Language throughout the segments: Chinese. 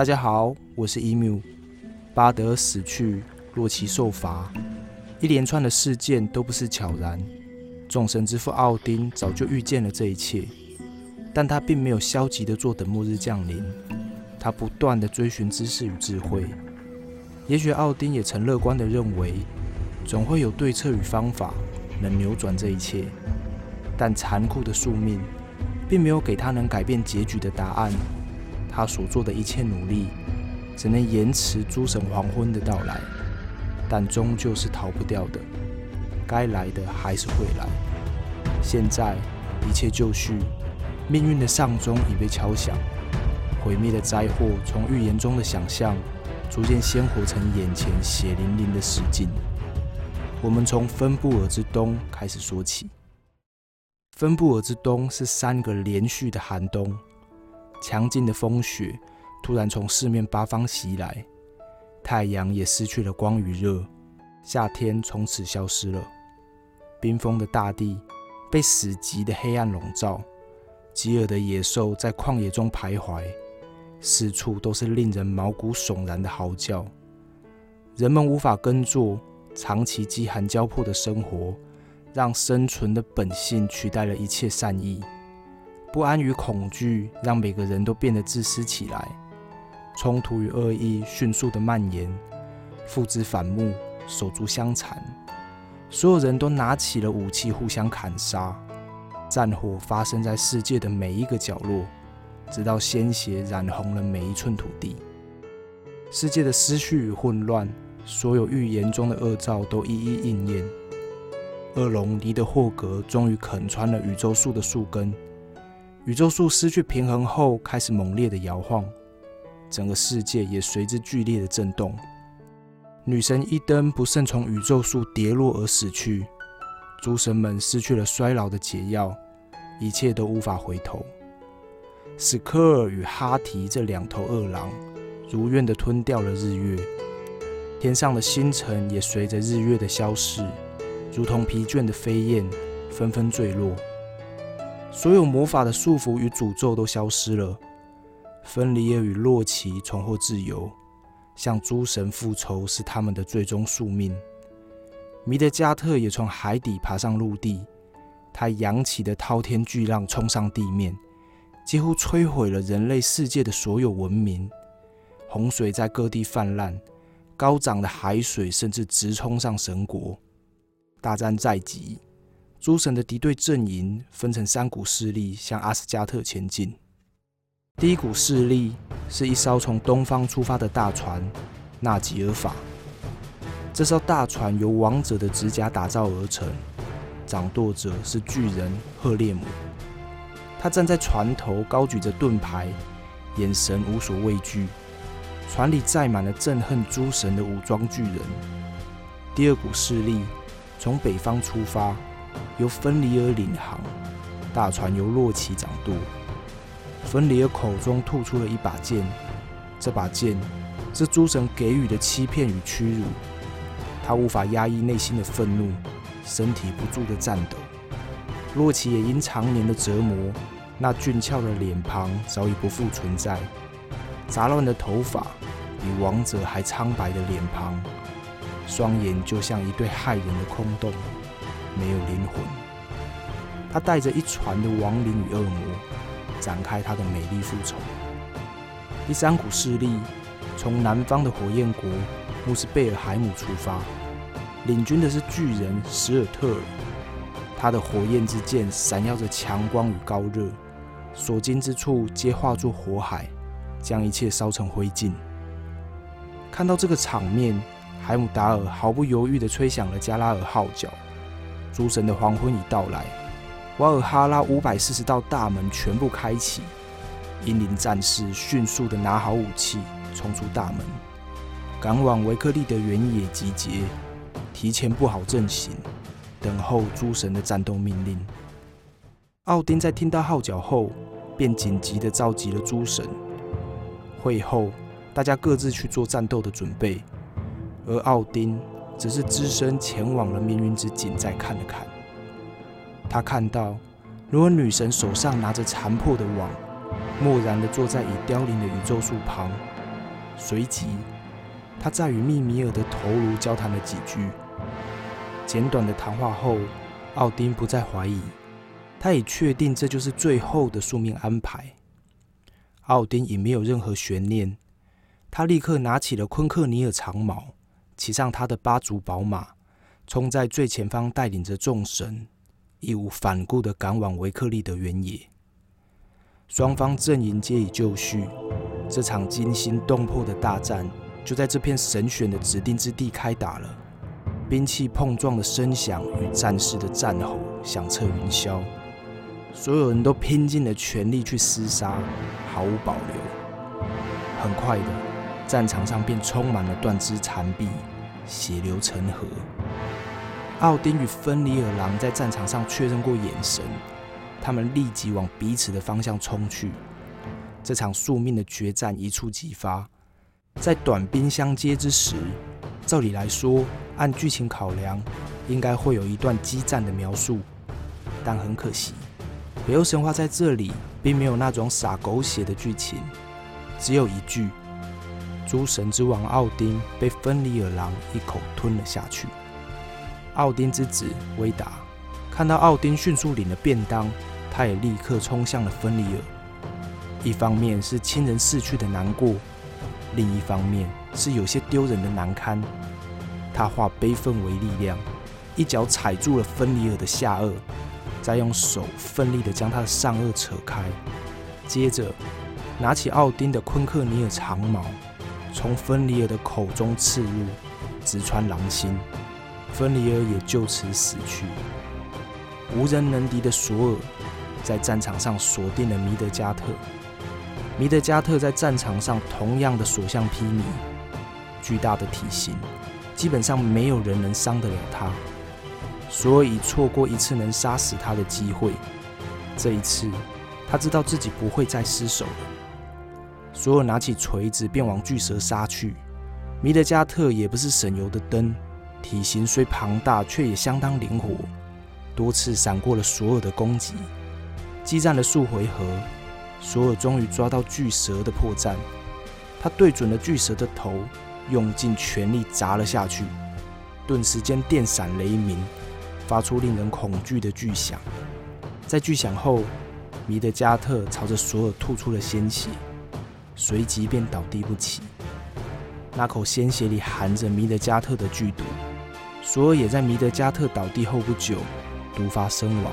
大家好，我是伊缪。巴德死去，洛奇受罚，一连串的事件都不是悄然。众神之父奥丁早就预见了这一切，但他并没有消极的坐等末日降临，他不断的追寻知识与智慧。也许奥丁也曾乐观的认为，总会有对策与方法能扭转这一切，但残酷的宿命并没有给他能改变结局的答案。他所做的一切努力，只能延迟诸神黄昏的到来，但终究是逃不掉的。该来的还是会来。现在一切就绪，命运的丧钟已被敲响，毁灭的灾祸从预言中的想象，逐渐鲜活成眼前血淋淋的实境。我们从芬布尔之冬开始说起。芬布尔之冬是三个连续的寒冬。强劲的风雪突然从四面八方袭来，太阳也失去了光与热，夏天从此消失了。冰封的大地被死寂的黑暗笼罩，饥饿的野兽在旷野中徘徊，四处都是令人毛骨悚然的嚎叫。人们无法耕作，长期饥寒交迫的生活，让生存的本性取代了一切善意。不安与恐惧让每个人都变得自私起来，冲突与恶意迅速的蔓延，父子反目，手足相残，所有人都拿起了武器互相砍杀，战火发生在世界的每一个角落，直到鲜血染红了每一寸土地。世界的思绪与混乱，所有预言中的恶兆都一一应验。恶龙尼德霍格终于啃穿了宇宙树的树根。宇宙树失去平衡后，开始猛烈的摇晃，整个世界也随之剧烈的震动。女神伊登不慎从宇宙树跌落而死去，诸神们失去了衰老的解药，一切都无法回头。史科尔与哈提这两头恶狼，如愿的吞掉了日月，天上的星辰也随着日月的消逝，如同疲倦的飞燕，纷纷坠落。所有魔法的束缚与诅咒都消失了，芬里尔与洛奇重获自由，向诸神复仇是他们的最终宿命。米德加特也从海底爬上陆地，他扬起的滔天巨浪冲上地面，几乎摧毁了人类世界的所有文明。洪水在各地泛滥，高涨的海水甚至直冲上神国。大战在即。诸神的敌对阵营分成三股势力，向阿斯加特前进。第一股势力是一艘从东方出发的大船——纳吉尔法。这艘大船由王者的指甲打造而成，掌舵者是巨人赫列姆。他站在船头，高举着盾牌，眼神无所畏惧。船里载满了憎恨诸神的武装巨人。第二股势力从北方出发。由芬里尔领航，大船由洛奇掌舵。芬里尔口中吐出了一把剑，这把剑是诸神给予的欺骗与屈辱。他无法压抑内心的愤怒，身体不住的颤抖。洛奇也因常年的折磨，那俊俏的脸庞早已不复存在，杂乱的头发，比王者还苍白的脸庞，双眼就像一对骇人的空洞。没有灵魂，他带着一船的亡灵与恶魔，展开他的美丽复仇。第三股势力从南方的火焰国穆斯贝尔海姆出发，领军的是巨人史尔特尔，他的火焰之剑闪耀着强光与高热，所经之处皆化作火海，将一切烧成灰烬。看到这个场面，海姆达尔毫不犹豫地吹响了加拉尔号角。诸神的黄昏已到来，瓦尔哈拉五百四十道大门全部开启，英灵战士迅速的拿好武器，冲出大门，赶往维克利的原野集结，提前布好阵型，等候诸神的战斗命令。奥丁在听到号角后，便紧急的召集了诸神。会后，大家各自去做战斗的准备，而奥丁。只是只身前往了命运之井，再看了看。他看到，如果女神手上拿着残破的网，漠然地坐在已凋零的宇宙树旁，随即，他在与密米尔的头颅交谈了几句。简短的谈话后，奥丁不再怀疑，他已确定这就是最后的宿命安排。奥丁已没有任何悬念，他立刻拿起了昆克尼尔长矛，骑上他的八足宝马，冲在最前方，带领着众神，义无反顾地赶往维克利的原野。双方阵营皆已就绪，这场惊心动魄的大战就在这片神选的指定之地开打了。兵器碰撞的声响与战士的战吼响彻云霄，所有人都拼尽了全力去厮杀，毫无保留。很快的，战场上便充满了断肢残臂，血流成河。奥丁与芬里尔狼在战场上确认过眼神，他们立即往彼此的方向冲去。这场宿命的决战一触即发，在短兵相接之时。照理来说，按剧情考量，应该会有一段激战的描述，但很可惜，北欧神话在这里并没有那种洒狗血的剧情，只有一句：诸神之王奥丁被芬里尔狼一口吞了下去。奥丁之子威达看到奥丁迅速领了便当，他也立刻冲向了芬里尔。一方面是亲人逝去的难过。另一方面是有些丢人的难堪，他化悲愤为力量，一脚踩住了芬里尔的下颚，再用手奋力地将他的上颚扯开，接着拿起奥丁的昆克尼尔长矛，从芬里尔的口中刺入，直穿狼心，芬里尔也就此死去。无人能敌的索尔在战场上锁定了弥德加特。米德加特在战场上同样的所向披靡，巨大的体型，基本上没有人能伤得了他，所以错过一次能杀死他的机会。这一次，他知道自己不会再失手了。索尔拿起锤子便往巨蛇杀去。米德加特也不是省油的灯，体型虽庞大，却也相当灵活，多次闪过了索尔的攻击。激战了数回合。索尔终于抓到巨蛇的破绽，他对准了巨蛇的头，用尽全力砸了下去，顿时间电闪雷鸣，发出令人恐惧的巨响。在巨响后，米德加特朝着索尔吐出了鲜血，随即便倒地不起。那口鲜血里含着弥德加特的剧毒，索尔也在弥德加特倒地后不久毒发身亡。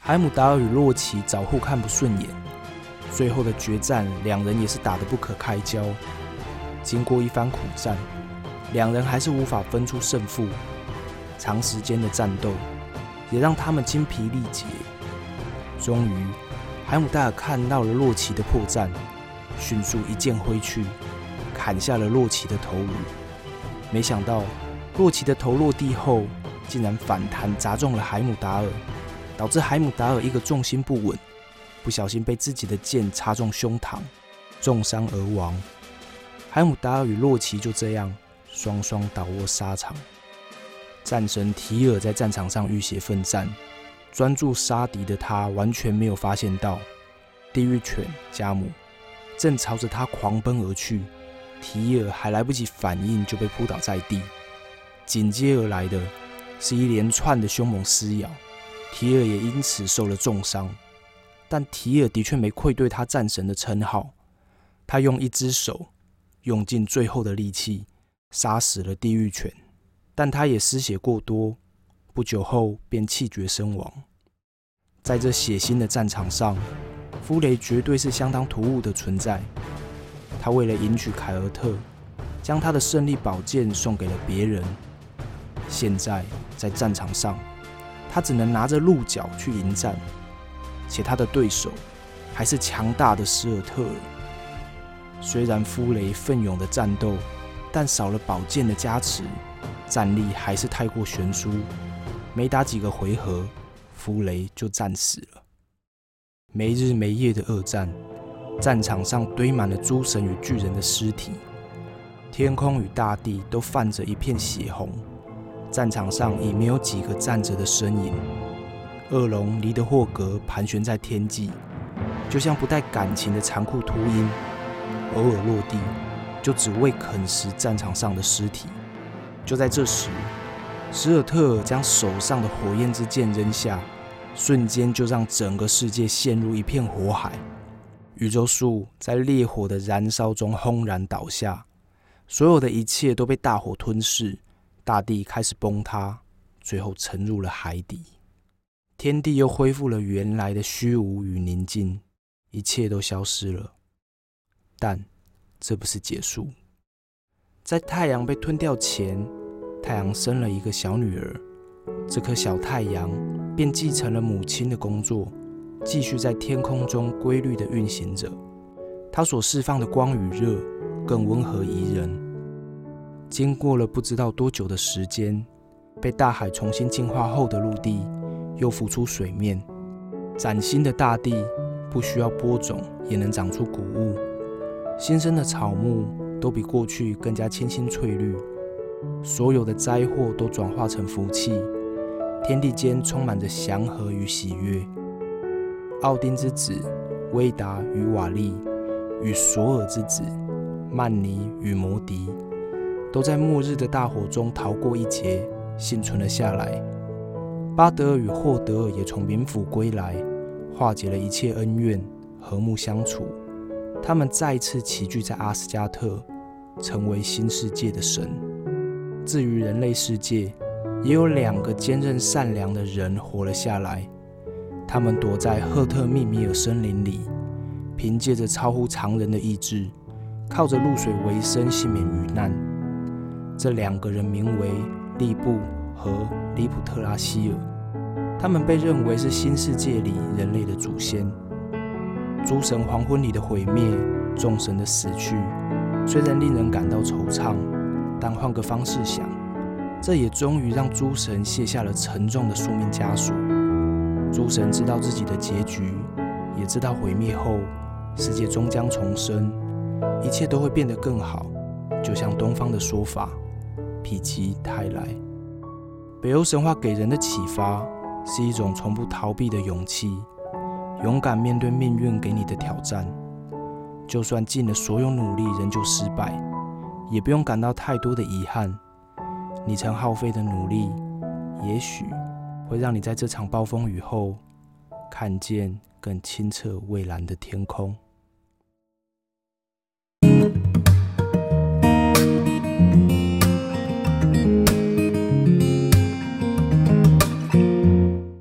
海姆达尔与洛奇早互看不顺眼，最后的决战，两人也是打得不可开交。经过一番苦战，两人还是无法分出胜负。长时间的战斗也让他们精疲力竭。终于，海姆达尔看到了洛奇的破绽，迅速一剑挥去，砍下了洛奇的头颅。没想到，洛奇的头落地后，竟然反弹砸中了海姆达尔。导致海姆达尔一个重心不稳，不小心被自己的剑插中胸膛，重伤而亡。海姆达尔与洛奇就这样双双倒卧沙场。战神提尔在战场上浴血奋战，专注杀敌的他完全没有发现到地狱犬加姆正朝着他狂奔而去。提尔还来不及反应，就被扑倒在地。紧接而来的是一连串的凶猛撕咬。提尔也因此受了重伤，但提尔的确没愧对他战神的称号。他用一只手，用尽最后的力气，杀死了地狱犬，但他也失血过多，不久后便气绝身亡。在这血腥的战场上，夫雷绝对是相当突兀的存在。他为了迎娶凯尔特，将他的胜利宝剑送给了别人。现在在战场上。他只能拿着鹿角去迎战，且他的对手还是强大的施尔特。虽然夫雷奋勇的战斗，但少了宝剑的加持，战力还是太过悬殊。没打几个回合，夫雷就战死了。没日没夜的恶战，战场上堆满了诸神与巨人的尸体，天空与大地都泛着一片血红。战场上已没有几个站着的身影。恶龙离德霍格盘旋在天际，就像不带感情的残酷秃鹰，偶尔落地，就只为啃食战场上的尸体。就在这时，史尔特尔将手上的火焰之剑扔下，瞬间就让整个世界陷入一片火海。宇宙树在烈火的燃烧中轰然倒下，所有的一切都被大火吞噬，大地开始崩塌，最后沉入了海底。天地又恢复了原来的虚无与宁静，一切都消失了。但这不是结束，在太阳被吞掉前，太阳生了一个小女儿，这颗小太阳便继承了母亲的工作，继续在天空中规律地运行着。它所释放的光与热更温和宜人。经过了不知道多久的时间，被大海重新净化后的陆地。又浮出水面，崭新的大地不需要播种也能长出谷物，新生的草木都比过去更加清新翠绿，所有的灾祸都转化成福气，天地间充满着祥和与喜悦。奥丁之子威达与瓦利，与索尔之子曼尼与摩迪，都在末日的大火中逃过一劫，幸存了下来。巴德尔与霍德尔也从冥府归来，化解了一切恩怨，和睦相处。他们再次齐聚在阿斯加特，成为新世界的神。至于人类世界，也有两个坚韧善良的人活了下来。他们躲在赫特密米尔森林里，凭借着超乎常人的意志，靠着露水为生，幸免于难。这两个人名为利布。和里普特拉希尔，他们被认为是新世界里人类的祖先。诸神黄昏里的毁灭，众神的死去，虽然令人感到惆怅，但换个方式想，这也终于让诸神卸下了沉重的宿命枷锁。诸神知道自己的结局，也知道毁灭后世界终将重生，一切都会变得更好。就像东方的说法：“否极泰来。”北欧神话给人的启发是一种从不逃避的勇气，勇敢面对命运给你的挑战。就算尽了所有努力仍旧失败，也不用感到太多的遗憾。你曾耗费的努力，也许会让你在这场暴风雨后看见更清澈蔚蓝的天空。